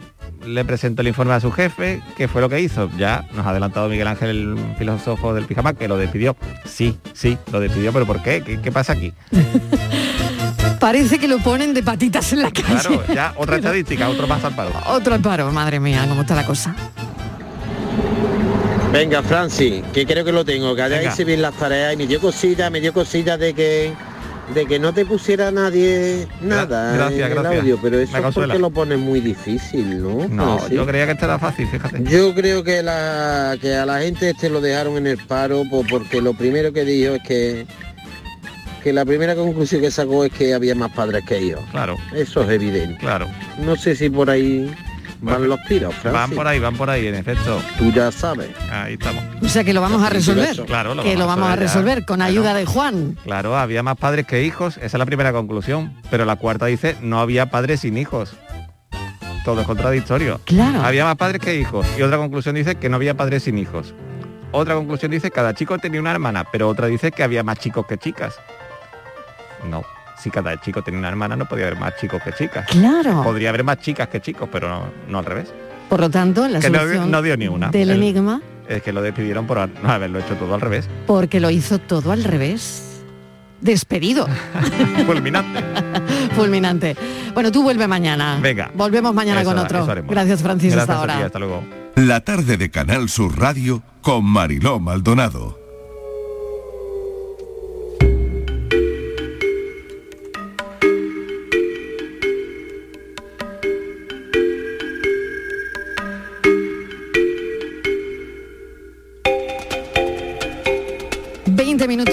le presentó el informe a su jefe, ¿qué fue lo que hizo? Ya nos ha adelantado Miguel Ángel, el filósofo del pijama, que lo despidió. Sí, sí, lo despidió, pero ¿por qué? ¿Qué, qué pasa aquí? Parece que lo ponen de patitas en la calle. Claro, ya otra estadística, otro más al paro. Otro al paro, madre mía, cómo está la cosa. Venga, Francis, que creo que lo tengo, que Venga. hayáis bien las tareas y me dio cosita, me dio cosita de que de que no te pusiera nadie nada gracias, en el gracias. audio, pero eso es porque lo pones muy difícil, ¿no? No, Francis? yo creía que este era fácil, fíjate. Yo creo que la que a la gente este lo dejaron en el paro po- porque lo primero que dijo es que que la primera conclusión que sacó es que había más padres que hijos. Claro. Eso es evidente. Claro. No sé si por ahí van los tiros, Francis. Van por ahí, van por ahí, en efecto. Tú ya sabes. Ahí estamos. O sea que lo vamos a resolver. Claro, que lo vamos a ya. resolver con Claro. ayuda de Juan. Claro, había más padres que hijos, esa es la primera conclusión. Pero la cuarta dice, no había padres sin hijos. Todo es contradictorio. Claro. Había más padres que hijos. Y otra conclusión dice que no había padres sin hijos. Otra conclusión dice cada chico tenía una hermana, pero otra dice que había más chicos que chicas. No, si cada chico tenía una hermana no podía haber más chicos que chicas. Claro. Podría haber más chicas que chicos, pero no, no al revés. Por lo tanto, la Que solución no dio ni una. del El- enigma, Es que lo despidieron por no haberlo hecho todo al revés. porque lo hizo todo al revés. Despedido. Fulminante. Fulminante. Bueno, tú vuelve mañana. Venga. Volvemos mañana Eso- con otro. Gracias, Francis, hasta ti, ahora. hasta luego. La tarde de Canal Sur Radio con Mariló Maldonado.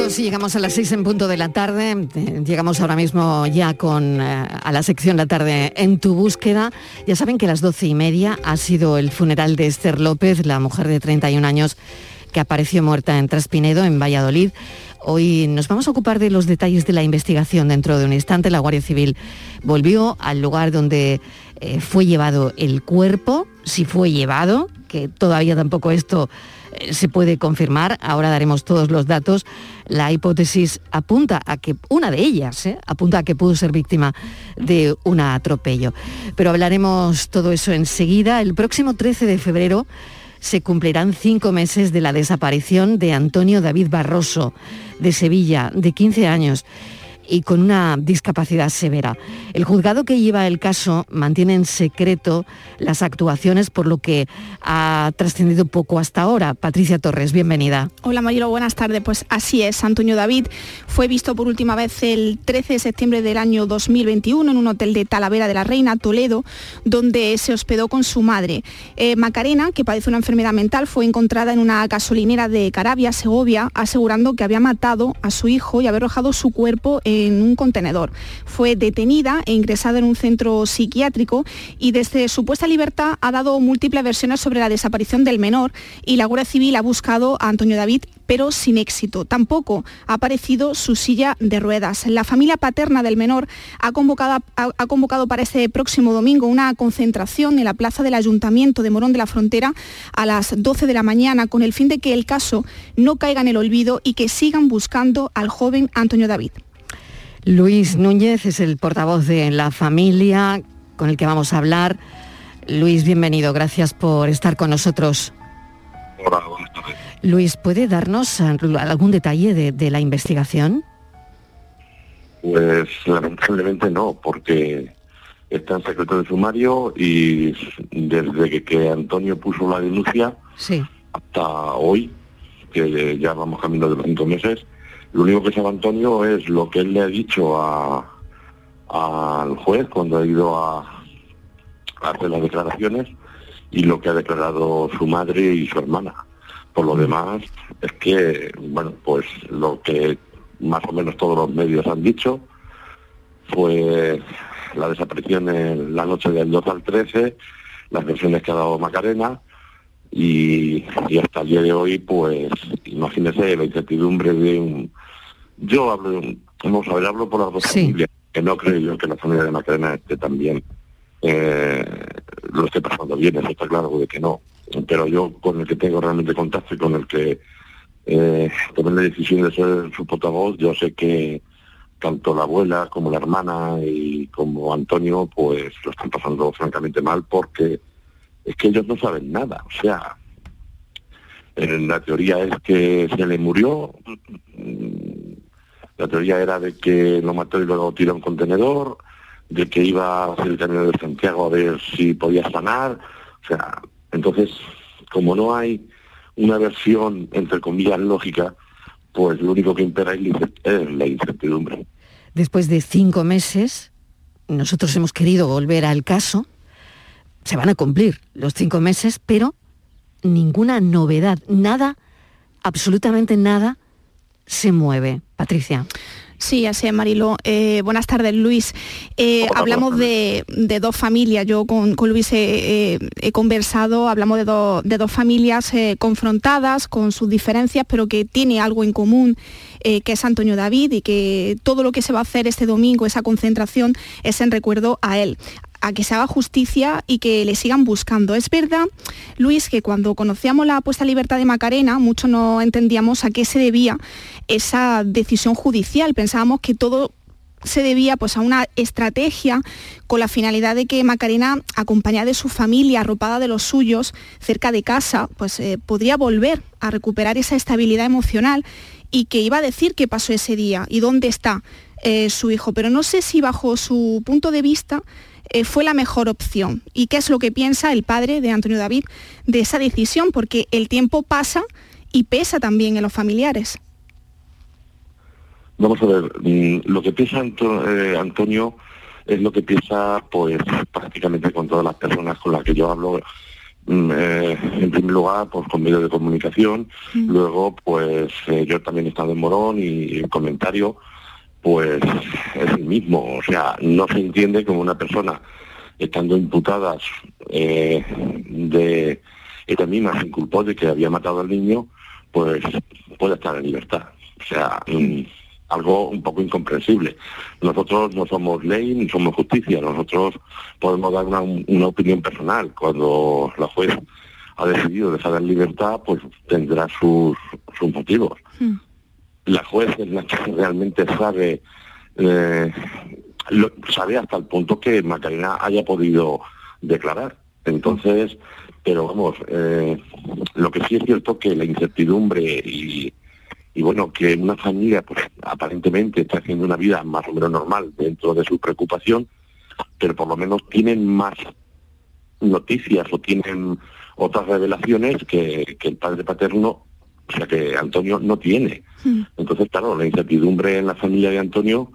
Minutos llegamos a las seis en punto de la tarde. Eh, Llegamos ahora mismo ya con eh, a la sección La tarde en tu búsqueda. Ya saben que a las doce y media ha sido el funeral de Esther López, la mujer de 31 años que apareció muerta en Traspinedo, en Valladolid. Hoy nos vamos a ocupar de los detalles de la investigación. Dentro de un instante, la Guardia Civil volvió al lugar donde eh, fue llevado el cuerpo, si fue llevado, que todavía tampoco esto se puede confirmar. Ahora daremos todos los datos. La hipótesis apunta a que, una de ellas, ¿eh? apunta a que pudo ser víctima de un atropello. Pero hablaremos todo eso enseguida. El próximo 13 de febrero se cumplirán cinco meses de la desaparición de Antonio David Barroso, de Sevilla, de 15 años y con una discapacidad severa. El juzgado que lleva el caso mantiene en secreto las actuaciones, por lo que ha trascendido poco hasta ahora. Patricia Torres, bienvenida. Hola Marilo, buenas tardes. Pues así es, Antonio David fue visto por última vez el 13 de septiembre del año 2021 en un hotel de Talavera de la Reina, Toledo, donde se hospedó con su madre. Eh, Macarena, que padece una enfermedad mental, fue encontrada en una gasolinera de Carabia, Segovia, asegurando que había matado a su hijo y había arrojado su cuerpo en un contenedor. Fue detenida e ingresada en un centro psiquiátrico y desde su puesta en libertad ha dado múltiples versiones sobre la desaparición del menor y la Guardia Civil ha buscado a Antonio David pero sin éxito. Tampoco ha aparecido su silla de ruedas. La familia paterna del menor ha convocado, ha convocado para este próximo domingo una concentración en la plaza del Ayuntamiento de Morón de la Frontera a las 12 de la mañana con el fin de que el caso no caiga en el olvido y que sigan buscando al joven Antonio David. Luis Núñez es el portavoz de la familia con el que vamos a hablar. Luis, bienvenido. Gracias por estar con nosotros. Hola, buenas tardes. Luis, ¿puede darnos algún detalle de, de la investigación? Pues lamentablemente no, porque está en secreto de sumario y desde que, que Antonio puso la denuncia Sí. hasta hoy, que ya vamos camino de cinco meses, lo único que sabe Antonio es lo que él le ha dicho a- al juez cuando ha ido a, a hacer las declaraciones y lo que ha declarado su madre y su hermana. Por lo demás, es que, bueno, pues lo que más o menos todos los medios han dicho fue la desaparición en la noche del 2 al 13, las versiones que ha dado Macarena y, y hasta el día de hoy, pues imagínese la incertidumbre de un... Yo hablo, vamos a ver, hablo por las dos familias, que no creo yo que la familia de Macarena esté también eh, lo esté pasando bien, eso está claro de que no. Pero yo con el que tengo realmente contacto y con el que eh, tomé la decisión de ser su portavoz, yo sé que tanto la abuela como la hermana y como Antonio pues lo están pasando francamente mal porque es que ellos no saben nada. O sea, la teoría es que se le murió, mm, la teoría era de que lo mató y luego tiró un contenedor, de que iba a hacer el camino de Santiago a ver si podía sanar. O sea, entonces, como no hay una versión, entre comillas, lógica, pues lo único que impera es la incertidumbre. Después de cinco meses, nosotros hemos querido volver al caso. Se van a cumplir los cinco meses, pero ninguna novedad, nada, absolutamente nada, se mueve. Patricia. Sí, así es, Marilo. Eh, buenas tardes, Luis. Eh, hablamos de, de, dos familias. Yo con, con Luis he, he, conversado, hablamos de, do, de dos familias eh, confrontadas con sus diferencias, pero que tiene algo en común. Eh, que es Antonio David y que todo lo que se va a hacer este domingo, esa concentración, es en recuerdo a él a que se haga justicia y que le sigan buscando. Es verdad, Luis, que cuando conocíamos la puesta a libertad de Macarena, mucho no entendíamos a qué se debía esa decisión judicial. Pensábamos que todo se debía pues, a una estrategia con la finalidad de que Macarena, acompañada de su familia, arropada de los suyos, cerca de casa, pues eh, podría volver a recuperar esa estabilidad emocional y que iba a decir qué pasó ese día y dónde está eh, su hijo. Pero no sé si bajo su punto de vista eh, fue la mejor opción. ¿Y qué es lo que piensa el padre de Antonio David de esa decisión? Porque el tiempo pasa y pesa también en los familiares. Vamos a ver, mm, lo que piensa eh, Antonio es lo que piensa pues prácticamente con todas las personas con las que yo hablo. Mm, eh, en primer lugar, pues con medios de comunicación, mm. luego pues yo también he estado en Morón y el comentario pues es el mismo. O sea, no se entiende como una persona estando imputadas eh, de esta misma se inculpó de que había matado al niño, pues puede estar en libertad. O sea, mm, algo un poco incomprensible. Nosotros no somos ley ni somos justicia, nosotros podemos dar una, opinión personal. Cuando la juez ha decidido dejar en libertad, pues tendrá sus, sus motivos. Mm la juez es la que realmente sabe, eh, sabe hasta el punto que Macarena haya podido declarar. Entonces, pero vamos, eh, lo que sí es cierto que la incertidumbre y, bueno, que una familia pues aparentemente está haciendo una vida más o menos normal dentro de su preocupación, pero por lo menos tienen más noticias o tienen otras revelaciones que el padre paterno o sea que Antonio no tiene. Hmm. Entonces, claro, la incertidumbre en la familia de Antonio,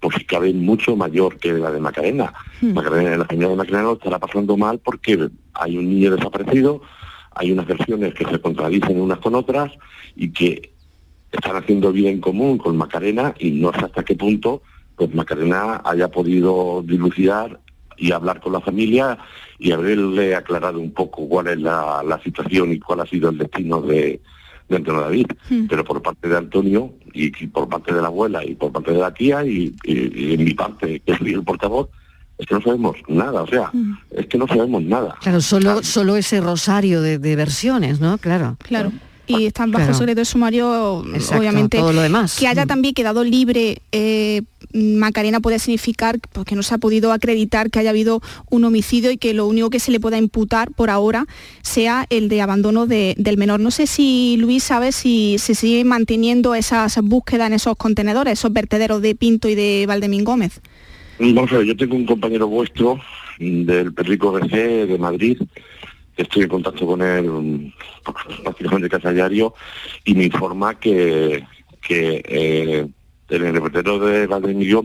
pues cabe mucho mayor que la de Macarena. Hmm. Macarena la familia de Macarena lo estará pasando mal porque hay un niño desaparecido, hay unas versiones que se contradicen unas con otras y que están haciendo vida en común con Macarena y no sé hasta qué punto pues Macarena haya podido dilucidar y hablar con la familia y haberle aclarado un poco cuál es la situación y cuál ha sido el destino de, de Antonio David, hmm. pero por parte de Antonio y, por parte de la abuela y por parte de la tía y, en mi parte, que soy el portavoz, es que no sabemos nada, o sea, hmm. es que no sabemos nada. Claro, solo, solo ese rosario de, de versiones, ¿no? Claro. Claro y están bajo secreto de sumario, obviamente. Todo lo demás. Que haya mm. también quedado libre eh, Macarena puede significar pues, que no se ha podido acreditar que haya habido un homicidio y que lo único que se le pueda imputar por ahora sea el de abandono del menor. No sé si Luis sabe si se sigue manteniendo esas búsquedas en esos contenedores, esos vertederos de Pinto y de Valdemín Gómez. Vamos a ver, yo tengo un compañero vuestro del Perrico BC de Madrid estoy en contacto con él prácticamente casi a diario y me informa que, que eh, en el vertedero de Valdemir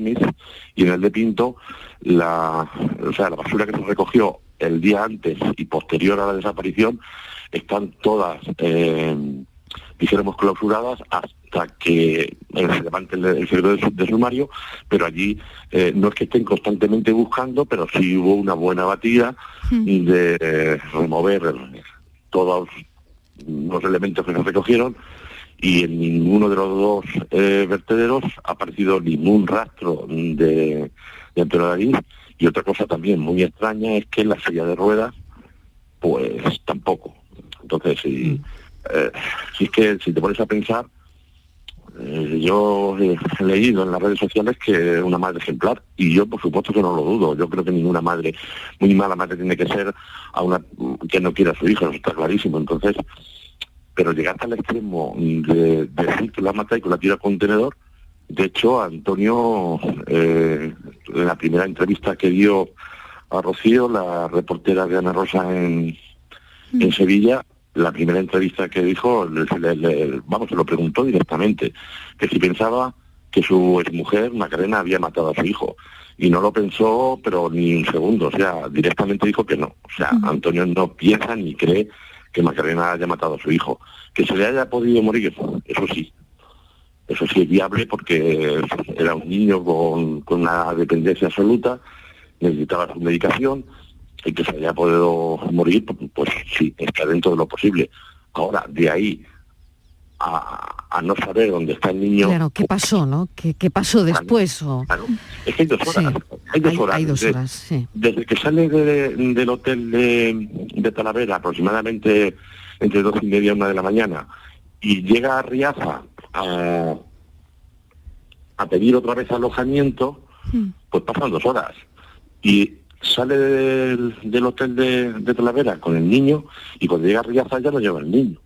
y en el de Pinto, la, o sea, la basura que se recogió el día antes y posterior a la desaparición están todas, eh, dijéramos, clausuradas hasta que se levante el, el secreto de, sumario, pero allí eh, no es que estén constantemente buscando, pero sí hubo una buena batida hmm. de remover todos los elementos que se recogieron y en ninguno de los dos eh, vertederos ha aparecido ningún rastro de, de Antonio y otra cosa también muy extraña es que en la silla de ruedas pues tampoco entonces si, mm. Eh, si es que si te pones a pensar eh, yo he leído en las redes sociales que una madre ejemplar y yo por supuesto que no lo dudo yo creo que ninguna madre muy mala madre tiene que ser a una que no quiera a su hijo eso está clarísimo entonces pero llegaste al extremo de, decir que la mata y que la tira al contenedor. De hecho, Antonio, eh, en la primera entrevista que dio a Rocío, la reportera de Ana Rosa en, en mm. Sevilla, la primera entrevista que dijo, vamos, se lo preguntó directamente, que si pensaba que su exmujer, Macarena, había matado a su hijo. Y no lo pensó, pero ni un segundo, o sea, directamente dijo que no. O sea. Antonio no piensa ni cree que Macarena haya matado a su hijo. Que se le haya podido morir, eso sí. eso sí es viable porque era un niño con, con una dependencia absoluta, necesitaba su medicación y que se haya podido morir, pues sí, está dentro de lo posible. Ahora, de ahí a, a no saber dónde está el niño... Claro, ¿qué pasó, no? ¿Qué, qué pasó después? o- Claro, es que hay dos horas. Sí, Hay dos hay- horas. hay dos Desde- horas, sí. Desde que sale de- del hotel de, de Talavera, aproximadamente entre dos y media y una de la mañana, y llega a Riaza a, a pedir otra vez alojamiento, pues pasan dos horas. Y sale del, del hotel de, de Talavera con el niño, y cuando llega a Riaza ya no lleva el niño.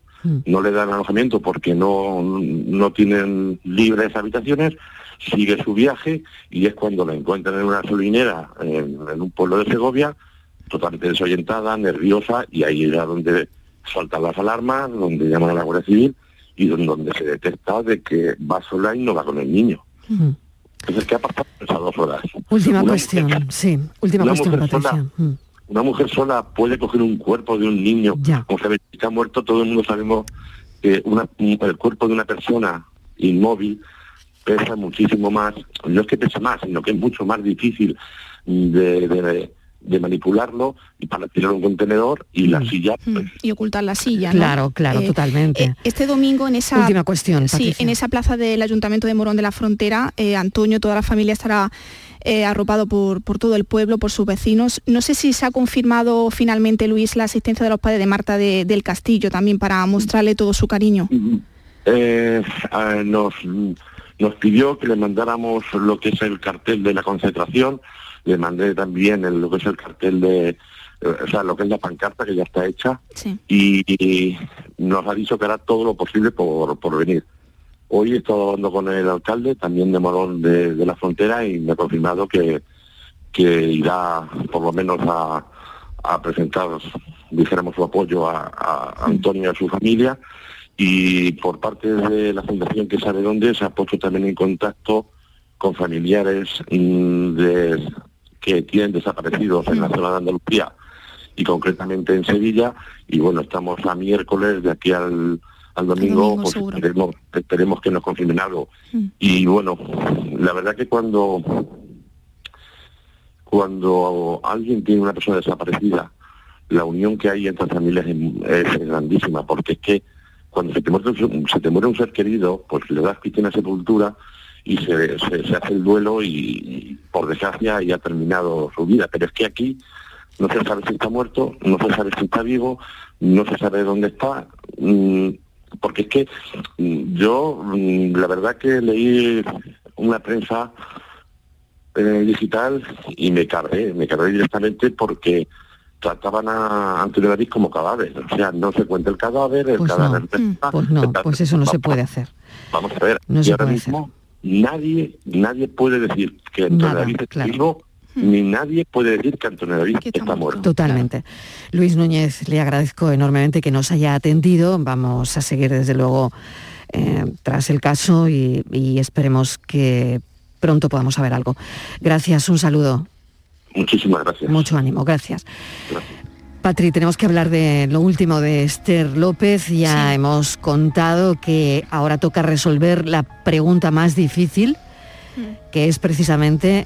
No le dan alojamiento porque no, no tienen libres habitaciones, sigue su viaje y es cuando la encuentran en una gasolinera en, en un pueblo de Segovia, totalmente desorientada, nerviosa, y ahí es donde saltan las alarmas, donde llaman a la Guardia Civil y don- donde se detecta de que va sola y no va con el niño. Mm. Entonces, ¿qué ha pasado esas dos horas? Última Una cuestión, mujer- sí, última una cuestión, mujer Patricia. sola. Mm. Una mujer sola puede coger un cuerpo de un niño, como sabe que está muerto, todo el mundo sabemos que una- el cuerpo de una persona inmóvil pesa muchísimo más, no es que pesa más, sino que es mucho más difícil de, de- de manipularlo y para tirar un contenedor y la silla pues, y ocultar la silla. ¿no? Claro, claro, Eh, totalmente. eh, este domingo en esa Última cuestión, sí, en esa plaza del Ayuntamiento de Morón de la Frontera, eh, Antonio, toda la familia estará eh, arropado por, por todo el pueblo, por sus vecinos. No sé si se ha confirmado finalmente, Luis, la asistencia de los padres de Marta de- del Castillo también para mostrarle todo su cariño. eh, ah, nos, nos pidió que le mandáramos lo que es el cartel de la concentración, le mandé también el- lo que es el cartel de, eh, o sea, lo que es la pancarta que ya está hecha y, y nos ha dicho que hará todo lo posible por, por venir. Hoy he estado hablando con el alcalde, también de Morón de, de la Frontera, y me ha confirmado que, que irá por lo menos a, a presentar, dijéramos, su apoyo a, a Antonio y a su familia. Y por parte de la Fundación que sabe dónde se ha puesto también en contacto con familiares mm, de, que tienen desaparecidos en la zona de Andalucía y concretamente en Sevilla. Y bueno, estamos a miércoles de aquí al, al domingo, domingo, pues esperemos, esperemos que nos confirmen algo. Y bueno, la verdad que cuando cuando alguien tiene una persona desaparecida, la unión que hay entre familias es, es grandísima, porque es que cuando se te, muere, un- se te muere un ser querido, pues le das cristiana sepultura y se, se- se hace el duelo y, por desgracia ya ha terminado su vida. Pero es que aquí no se sabe si está muerto, no se sabe si está vivo, no se sabe dónde está, mm, porque es que mm, yo mm, la verdad que leí una prensa eh, digital y me cargué, me cargué directamente porque trataban a Antonio David como cadáver, o sea, no se cuenta el cadáver, el Pues no, cadáver pues no, pues eso no se puede hacer. Vamos a ver, No y se ahora puede mismo nadie, nadie puede decir que Antonio Nada, David está claro. vivo, ni nadie puede decir que Antonio David está, muerto. Totalmente. Luis Núñez, le agradezco enormemente que nos haya atendido. Vamos a seguir desde luego eh, tras el caso y, y esperemos que pronto podamos saber algo. Gracias, un saludo. Muchísimas gracias. Mucho ánimo, gracias. Patri, tenemos que hablar de lo último de Esther López. Ya hemos contado que ahora toca resolver la pregunta más difícil, que es precisamente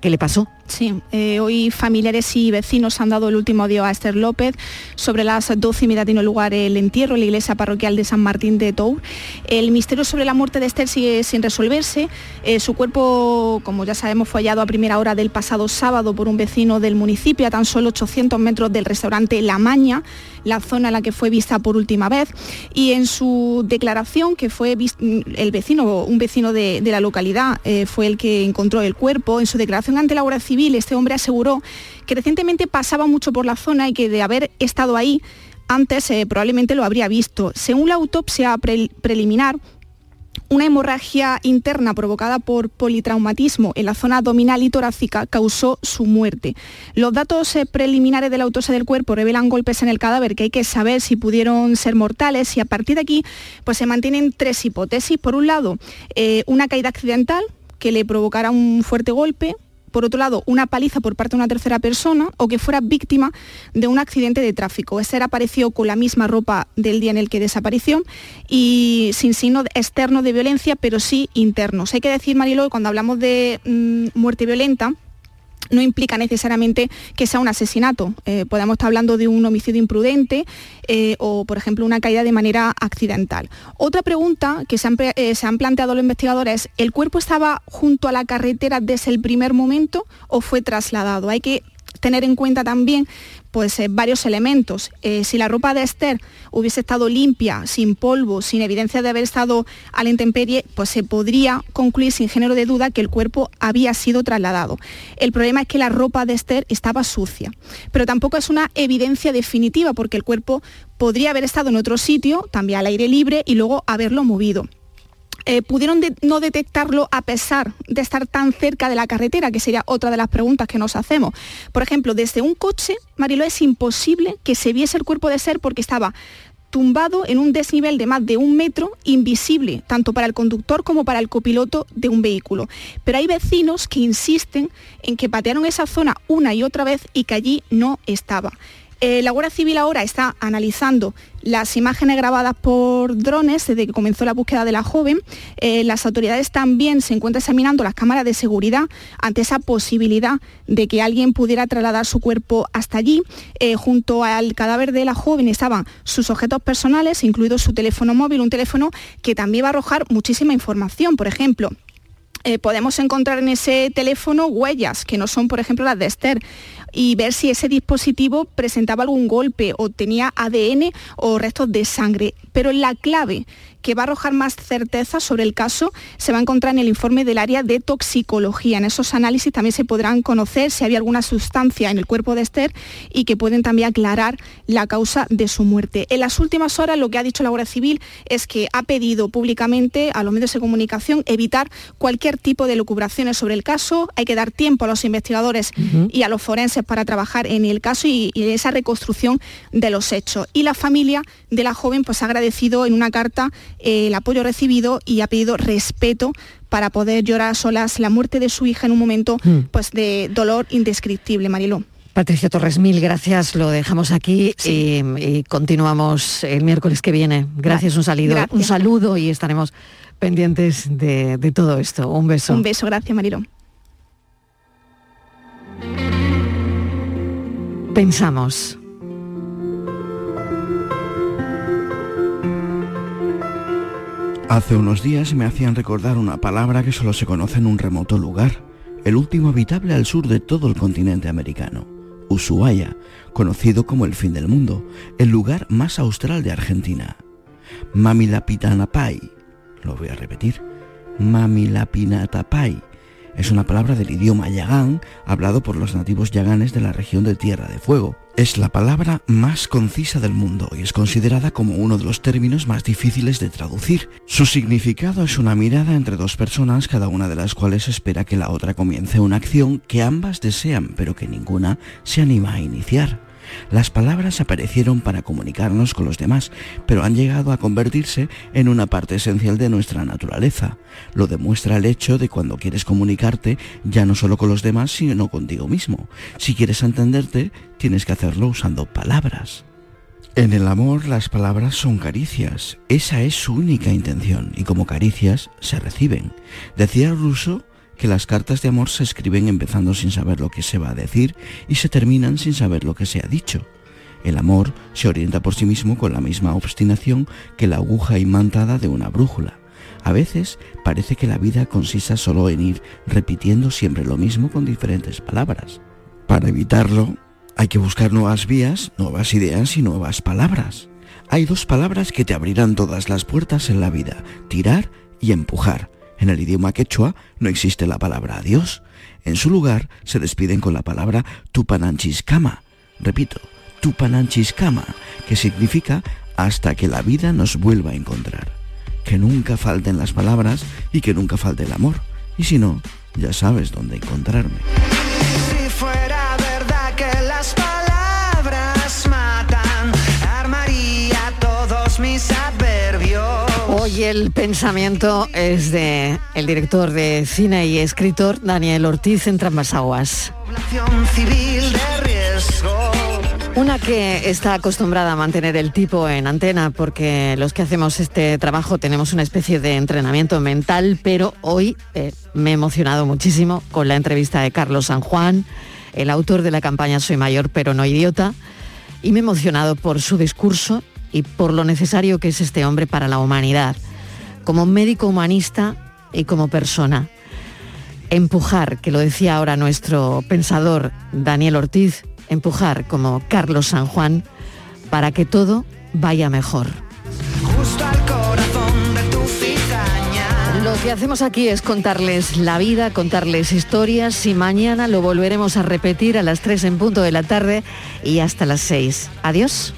¿qué le pasó? Sí, eh, hoy familiares y vecinos han dado el último adiós a Esther López. Sobre las 12 y media tiene lugar el entierro en la iglesia parroquial de San Martín de Tours. El misterio sobre la muerte de Esther sigue sin resolverse. Eh, su cuerpo, como ya sabemos, fue hallado a primera hora del pasado sábado por un vecino del municipio, a tan solo 800 metros del restaurante La Maña, la zona en la que fue vista por última vez. Y en su declaración, que fue vis- el vecino, un vecino de, de la localidad, eh, fue el que encontró el cuerpo, en su declaración ante la Guardia Civil, este hombre aseguró que recientemente pasaba mucho por la zona y que de haber estado ahí antes eh, probablemente lo habría visto. Según la autopsia pre- preliminar, una hemorragia interna provocada por politraumatismo en la zona abdominal y torácica causó su muerte. Los datos eh, preliminares de la autopsia del cuerpo revelan golpes en el cadáver que hay que saber si pudieron ser mortales y a partir de aquí pues se mantienen tres hipótesis. Por un lado, eh, una caída accidental que le provocara un fuerte golpe, por otro lado, una paliza por parte de una tercera persona o que fuera víctima de un accidente de tráfico. Ese apareció con la misma ropa del día en el que desapareció y sin signo externo de violencia, pero sí internos. Hay que decir, Marilo, que cuando hablamos de mm, muerte violenta, no implica necesariamente que sea un asesinato. Eh, podemos estar hablando de un homicidio imprudente eh, o, por ejemplo, una caída de manera accidental. Otra pregunta que se han, eh, se han, planteado los investigadores es, ¿el cuerpo estaba junto a la carretera desde el primer momento o fue trasladado? Hay que tener en cuenta también pues, eh, varios elementos. Eh, si la ropa de Esther hubiese estado limpia, sin polvo, sin evidencia de haber estado a la intemperie, pues se podría concluir sin género de duda que el cuerpo había sido trasladado. El problema es que la ropa de Esther estaba sucia, pero tampoco es una evidencia definitiva porque el cuerpo podría haber estado en otro sitio, también al aire libre, y luego haberlo movido. Eh, pudieron no detectarlo a pesar de estar tan cerca de la carretera, que sería otra de las preguntas que nos hacemos. Por ejemplo, desde un coche, Marilo, es imposible que se viese el cuerpo de ser porque estaba tumbado en un desnivel de más de un metro, invisible, tanto para el conductor como para el copiloto de un vehículo. Pero hay vecinos que insisten en que patearon esa zona una y otra vez y que allí no estaba. Eh, la Guardia Civil ahora está analizando las imágenes grabadas por drones desde que comenzó la búsqueda de la joven. Eh, las autoridades también se encuentran examinando las cámaras de seguridad ante esa posibilidad de que alguien pudiera trasladar su cuerpo hasta allí. Eh, junto al cadáver de la joven estaban sus objetos personales, incluido su teléfono móvil, un teléfono que también va a arrojar muchísima información. Por ejemplo, podemos encontrar en ese teléfono huellas que no son, por ejemplo, las de Esther y ver si ese dispositivo presentaba algún golpe o tenía ADN o restos de sangre. Pero la clave que va a arrojar más certeza sobre el caso se va a encontrar en el informe del área de toxicología. En esos análisis también se podrán conocer si había alguna sustancia en el cuerpo de Esther y que pueden también aclarar la causa de su muerte. En las últimas horas lo que ha dicho la Guardia Civil es que ha pedido públicamente a los medios de comunicación evitar cualquier tipo de lucubraciones sobre el caso. Hay que dar tiempo a los investigadores y a los forenses para trabajar en el caso y, en esa reconstrucción de los hechos. Y la familia de la joven pues ha agradecido en una carta eh, el apoyo recibido y ha pedido respeto para poder llorar a solas la muerte de su hija en un momento mm. pues, de dolor indescriptible, Mariló. Patricia Torres, mil gracias. Lo dejamos aquí y, continuamos el miércoles que viene. Gracias, un, saludo, un saludo y estaremos pendientes de, de, todo esto. Un beso. Un beso, gracias, Marilo. Pensamos. Hace unos días me hacían recordar una palabra que solo se conoce en un remoto lugar, el último habitable al sur de todo el continente americano, Ushuaia, conocido como el fin del mundo, el lugar más austral de Argentina. Mamilapitanapai, lo voy a repetir, Mamilapinatapai, es una palabra del idioma yagán hablado por los nativos yaganes de la región de Tierra de Fuego. Es la palabra más concisa del mundo y es considerada como uno de los términos más difíciles de traducir. Su significado es una mirada entre dos personas, cada una de las cuales espera que la otra comience una acción que ambas desean, pero que ninguna se anima a iniciar. Las palabras aparecieron para comunicarnos con los demás, pero han llegado a convertirse en una parte esencial de nuestra naturaleza. Lo demuestra el hecho de cuando quieres comunicarte ya no solo con los demás, sino contigo mismo. Si quieres entenderte, tienes que hacerlo usando palabras. En el amor las palabras son caricias, esa es su única intención y como caricias se reciben. Decía Rousseau que las cartas de amor se escriben empezando sin saber lo que se va a decir y se terminan sin saber lo que se ha dicho. El amor se orienta por sí mismo con la misma obstinación que la aguja imantada de una brújula. A veces parece que la vida consista solo en ir repitiendo siempre lo mismo con diferentes palabras. Para evitarlo, hay que buscar nuevas vías, nuevas ideas y nuevas palabras. Hay dos palabras que te abrirán todas las puertas en la vida, tirar y empujar. En el idioma quechua no existe la palabra adiós. En su lugar se despiden con la palabra tupananchiscama. Repito, tupananchiscama, que significa hasta que la vida nos vuelva a encontrar. Que nunca falten las palabras y que nunca falte el amor. Y si no, ya sabes dónde encontrarme. Y el pensamiento es de el director de cine y escritor Daniel Ortiz en Aguas. Una que está acostumbrada a mantener el tipo en antena porque los que hacemos este trabajo tenemos una especie de entrenamiento mental, pero hoy eh, me he emocionado muchísimo con la entrevista de Carlos San Juan, el autor de la campaña Soy mayor pero no idiota, y me he emocionado por su discurso y por lo necesario que es este hombre para la humanidad, como médico humanista y como persona. Empujar, que lo decía ahora nuestro pensador Daniel Ortiz, empujar como Carlos San Juan para que todo vaya mejor. Lo que hacemos aquí es contarles la vida, contarles historias y mañana lo volveremos a repetir a las 3 en punto de la tarde y hasta las 6. Adiós.